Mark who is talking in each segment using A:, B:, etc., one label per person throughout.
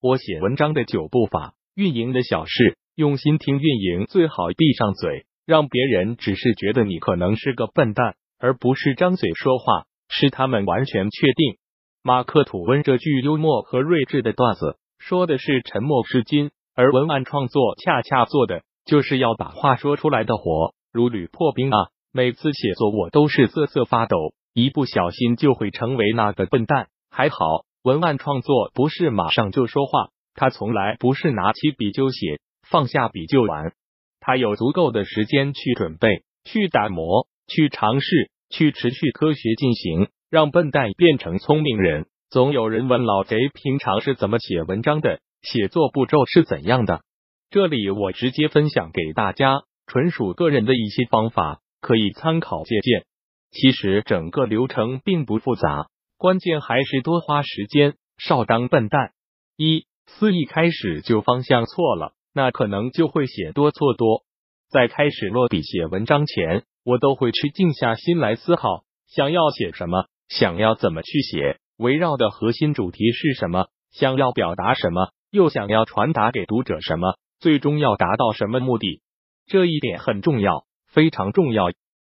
A: 我写文章的九步法，运营的小事，用心听运营，最好闭上嘴，让别人只是觉得你可能是个笨蛋，而不是张嘴说话，是他们完全确定。马克吐温这句幽默和睿智的段子，说的是沉默是金，而文案创作恰恰做的就是要把话说出来的活，如履破冰啊！每次写作我都是瑟瑟发抖，一不小心就会成为那个笨蛋。还好。文案创作不是马上就说话，他从来不是拿起笔就写，放下笔就完。他有足够的时间去准备、去打磨、去尝试、去持续科学进行，让笨蛋变成聪明人。总有人问老贼平常是怎么写文章的，写作步骤是怎样的？这里我直接分享给大家，纯属个人的一些方法，可以参考借鉴。其实整个流程并不复杂。关键还是多花时间，少当笨蛋。一思一开始就方向错了，那可能就会写多错多。在开始落笔写文章前，我都会去静下心来思考，想要写什么，想要怎么去写，围绕的核心主题是什么，想要表达什么，又想要传达给读者什么，最终要达到什么目的。这一点很重要，非常重要。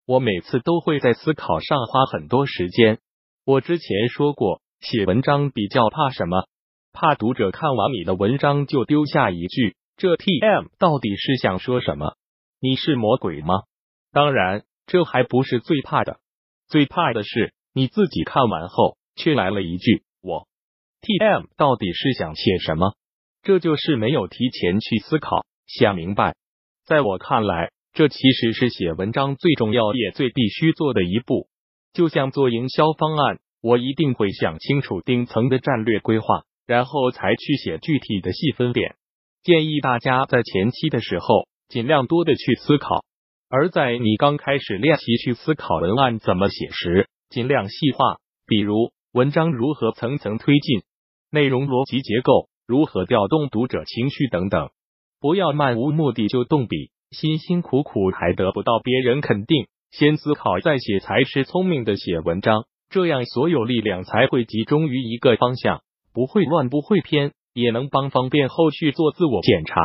A: 我每次都会在思考上花很多时间。我之前说过，写文章比较怕什么？怕读者看完你的文章就丢下一句：“这 T M 到底是想说什么？你是魔鬼吗？”当然，这还不是最怕的，最怕的是你自己看完后却来了一句：“我 T M 到底是想写什么？”这就是没有提前去思考、想明白。在我看来，这其实是写文章最重要也最必须做的一步。就像做营销方案，我一定会想清楚顶层的战略规划，然后才去写具体的细分点。建议大家在前期的时候尽量多的去思考，而在你刚开始练习去思考文案怎么写时，尽量细化，比如文章如何层层推进，内容逻辑结构如何调动读者情绪等等。不要漫无目的就动笔，辛辛苦苦还得不到别人肯定。先思考再写才是聪明的写文章，这样所有力量才会集中于一个方向，不会乱不会偏，也能帮方便后续做自我检查。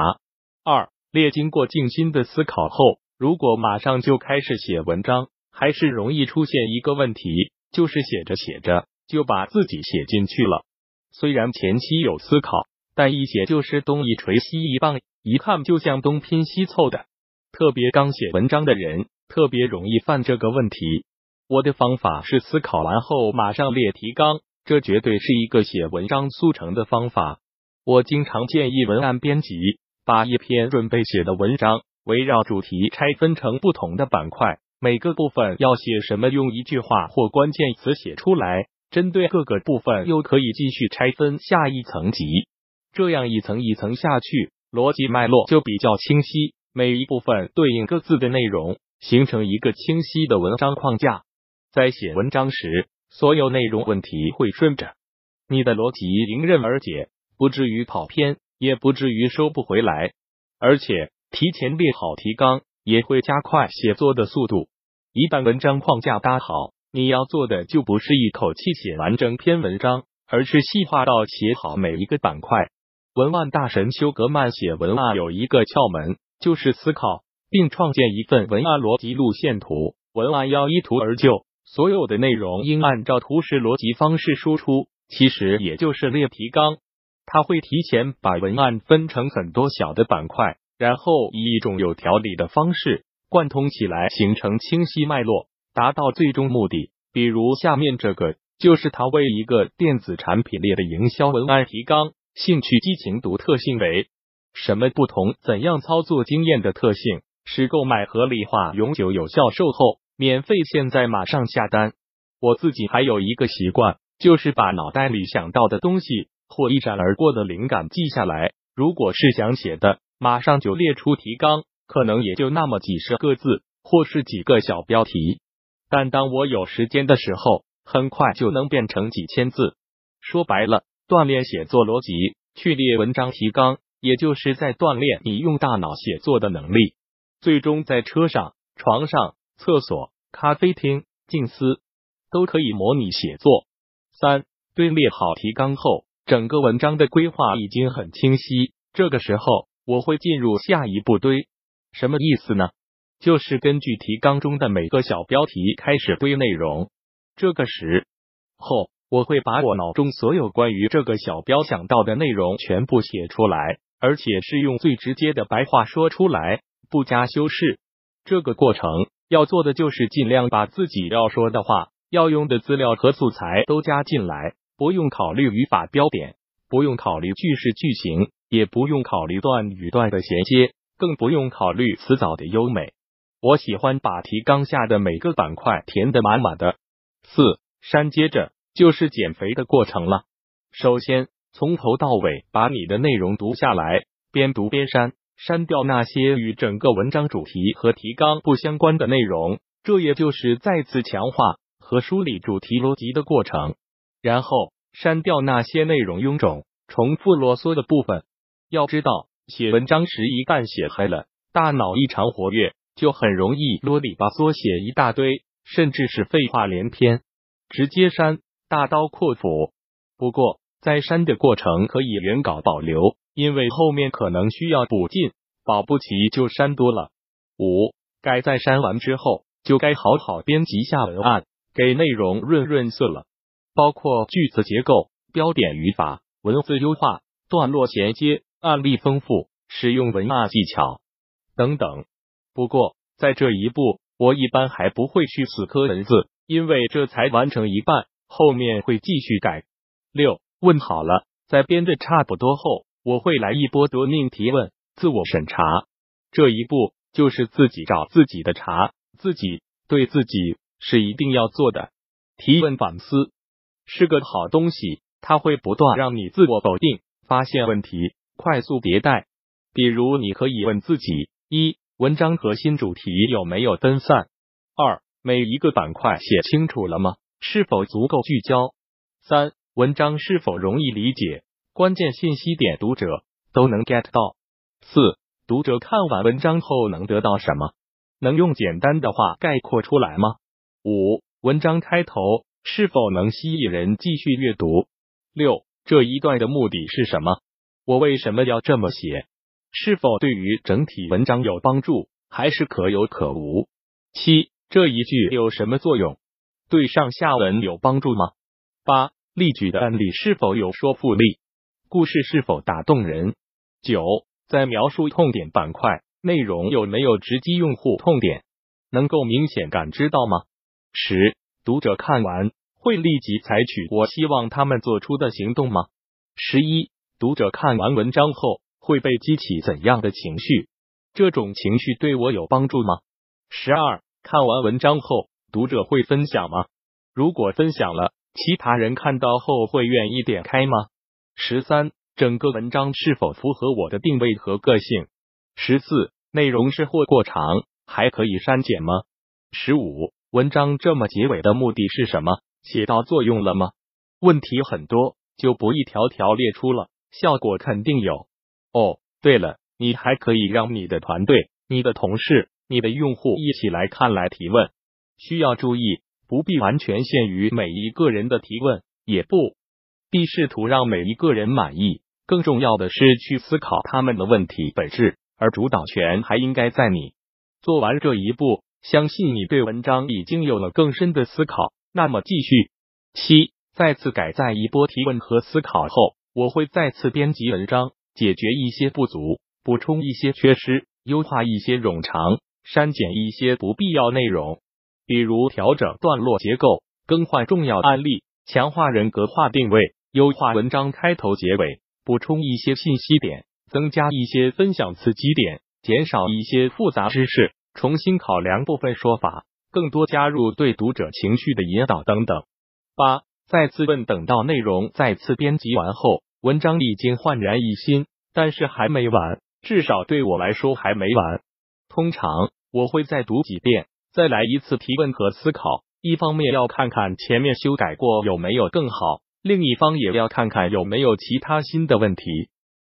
A: 二列经过静心的思考后，如果马上就开始写文章，还是容易出现一个问题，就是写着写着就把自己写进去了。虽然前期有思考，但一写就是东一锤西一棒，一看就像东拼西凑的。特别刚写文章的人。特别容易犯这个问题。我的方法是思考完后马上列提纲，这绝对是一个写文章速成的方法。我经常建议文案编辑把一篇准备写的文章围绕主题拆分成不同的板块，每个部分要写什么，用一句话或关键词写出来。针对各个部分，又可以继续拆分下一层级，这样一层一层下去，逻辑脉络就比较清晰。每一部分对应各自的内容。形成一个清晰的文章框架，在写文章时，所有内容问题会顺着你的逻辑迎刃而解，不至于跑偏，也不至于收不回来。而且提前列好提纲，也会加快写作的速度。一旦文章框架搭好，你要做的就不是一口气写完整篇文章，而是细化到写好每一个板块。文案大神休格曼写文案有一个窍门，就是思考。并创建一份文案逻辑路线图，文案要依图而就，所有的内容应按照图示逻辑方式输出，其实也就是列提纲。他会提前把文案分成很多小的板块，然后以一种有条理的方式贯通起来，形成清晰脉络，达到最终目的。比如下面这个就是他为一个电子产品列的营销文案提纲：兴趣、激情、独特性为什么不同？怎样操作？经验的特性。使购买合理化、永久有效、售后免费，现在马上下单。我自己还有一个习惯，就是把脑袋里想到的东西或一闪而过的灵感记下来。如果是想写的，马上就列出提纲，可能也就那么几十个字，或是几个小标题。但当我有时间的时候，很快就能变成几千字。说白了，锻炼写作逻辑，去列文章提纲，也就是在锻炼你用大脑写作的能力。最终在车上、床上、厕所、咖啡厅、静思都可以模拟写作。三，队列好提纲后，整个文章的规划已经很清晰。这个时候，我会进入下一步堆。什么意思呢？就是根据提纲中的每个小标题开始堆内容。这个时候，我会把我脑中所有关于这个小标想到的内容全部写出来，而且是用最直接的白话说出来，不加修饰。这个过程要做的就是尽量把自己要说的话、要用的资料和素材都加进来，不用考虑语法标点，不用考虑句式句型，也不用考虑段与段的衔接，更不用考虑词藻的优美。我喜欢把提纲下的每个板块填得满满的。四删接着就是减肥的过程了。首先从头到尾把你的内容读下来，边读边删，删掉那些与整个文章主题和提纲不相关的内容。这也就是再次强化和梳理主题逻辑的过程。然后删掉那些内容臃肿、重复啰嗦的部分。要知道，写文章时一旦写嗨了，大脑异常活跃，就很容易啰里吧嗦写一大堆。甚至是废话连篇，直接删，大刀阔斧。不过，在删的过程可以原稿保留，因为后面可能需要补进，保不齐就删多了。五，该在删完之后，就该好好编辑下文案，给内容润润色了，包括句子结构、标点语法、文字优化、段落衔接、案例丰富、使用文案技巧等等。不过，在这一步。我一般还不会去死磕文字，因为这才完成一半，后面会继续改。六问好了，在编的差不多后，我会来一波夺命提问，自我审查。这一步就是自己找自己的茬，自己对自己是一定要做的。提问反思是个好东西，它会不断让你自我否定，发现问题，快速迭代。比如，你可以问自己：一。文章核心主题有没有分散？二、每一个板块写清楚了吗？是否足够聚焦？三、文章是否容易理解？关键信息点读者都能 get 到？四、读者看完文章后能得到什么？能用简单的话概括出来吗？五、文章开头是否能吸引人继续阅读？六、这一段的目的是什么？我为什么要这么写？是否对于整体文章有帮助，还是可有可无？七，这一句有什么作用？对上下文有帮助吗？八，例举的案例是否有说服力？故事是否打动人？九，在描述痛点板块，内容有没有直击用户痛点？能够明显感知到吗？十，读者看完会立即采取我希望他们做出的行动吗？十一，读者看完文章后。会被激起怎样的情绪？这种情绪对我有帮助吗？十二，看完文章后，读者会分享吗？如果分享了，其他人看到后会愿意点开吗？十三，整个文章是否符合我的定位和个性？十四，内容是或过长，还可以删减吗？十五，文章这么结尾的目的是什么？起到作用了吗？问题很多，就不一条条列出了，效果肯定有。哦，对了，你还可以让你的团队、你的同事、你的用户一起来看来提问。需要注意，不必完全限于每一个人的提问，也不必试图让每一个人满意。更重要的是去思考他们的问题本质，而主导权还应该在你。做完这一步，相信你对文章已经有了更深的思考。那么继续七，再次改在一波提问和思考后，我会再次编辑文章。解决一些不足，补充一些缺失，优化一些冗长，删减一些不必要内容，比如调整段落结构，更换重要案例，强化人格化定位，优化文章开头结尾，补充一些信息点，增加一些分享刺激点，减少一些复杂知识，重新考量部分说法，更多加入对读者情绪的引导等等。八，再次问，等到内容再次编辑完后。文章已经焕然一新，但是还没完，至少对我来说还没完。通常我会再读几遍，再来一次提问和思考。一方面要看看前面修改过有没有更好，另一方也要看看有没有其他新的问题。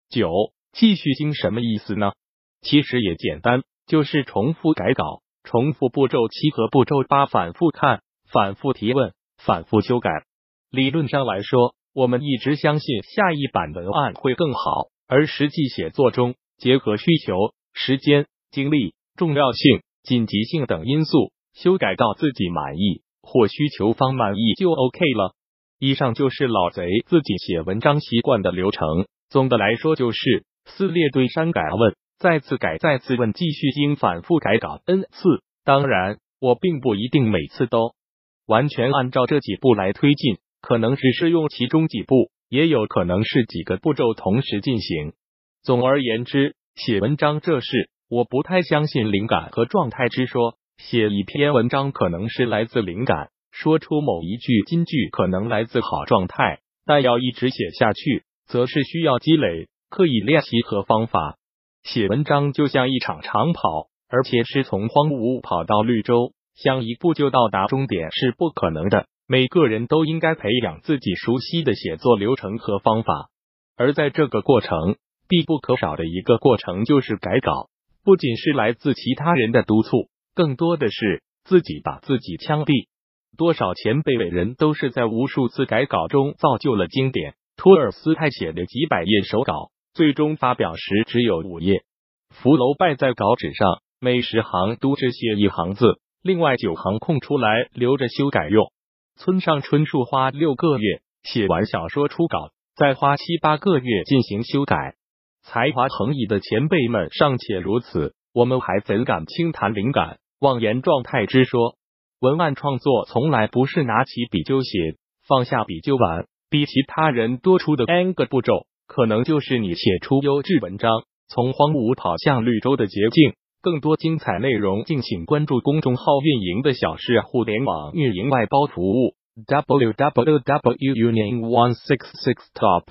A: 九，继续听什么意思呢？其实也简单，就是重复改稿，重复步骤七和步骤八，反复看，反复提问，反复修改。理论上来说。我们一直相信下一版文案会更好，而实际写作中结合需求、时间、精力、重要性、紧急性等因素，修改到自己满意或需求方满意就 OK 了。以上就是老贼自己写文章习惯的流程。总的来说，就是撕裂对删改问，再次改，再次问，继续经反复改稿 n 次。当然，我并不一定每次都完全按照这几步来推进，可能只是用其中几步，也有可能是几个步骤同时进行。总而言之，写文章这事，我不太相信灵感和状态之说。写一篇文章可能是来自灵感。说出某一句金句可能来自好状态，但要一直写下去，则是需要积累、刻意练习和方法。写文章就像一场长跑，而且是从荒芜跑到绿洲，想一步就到达终点是不可能的。每个人都应该培养自己熟悉的写作流程和方法，而在这个过程必不可少的一个过程就是改稿，不仅是来自其他人的督促，更多的是自己把自己枪毙。多少前辈伟人都是在无数次改稿中造就了经典。托尔斯泰写的几百页手稿，最终发表时只有五页。福楼拜在稿纸上每十行都只写一行字，另外九行空出来留着修改用。村上春树花六个月写完小说初稿，再花七八个月进行修改。才华横溢的前辈们尚且如此，我们还怎敢轻谈灵感、妄言状态之说？文案创作从来不是拿起笔就写，放下笔就完。比其他人多出的 n 个步骤，可能就是你写出优质文章、从荒芜跑向绿洲的捷径。更多精彩内容，敬请关注公众号“运营的小事互联网运营外包服务” w w w u n i o n one six six top。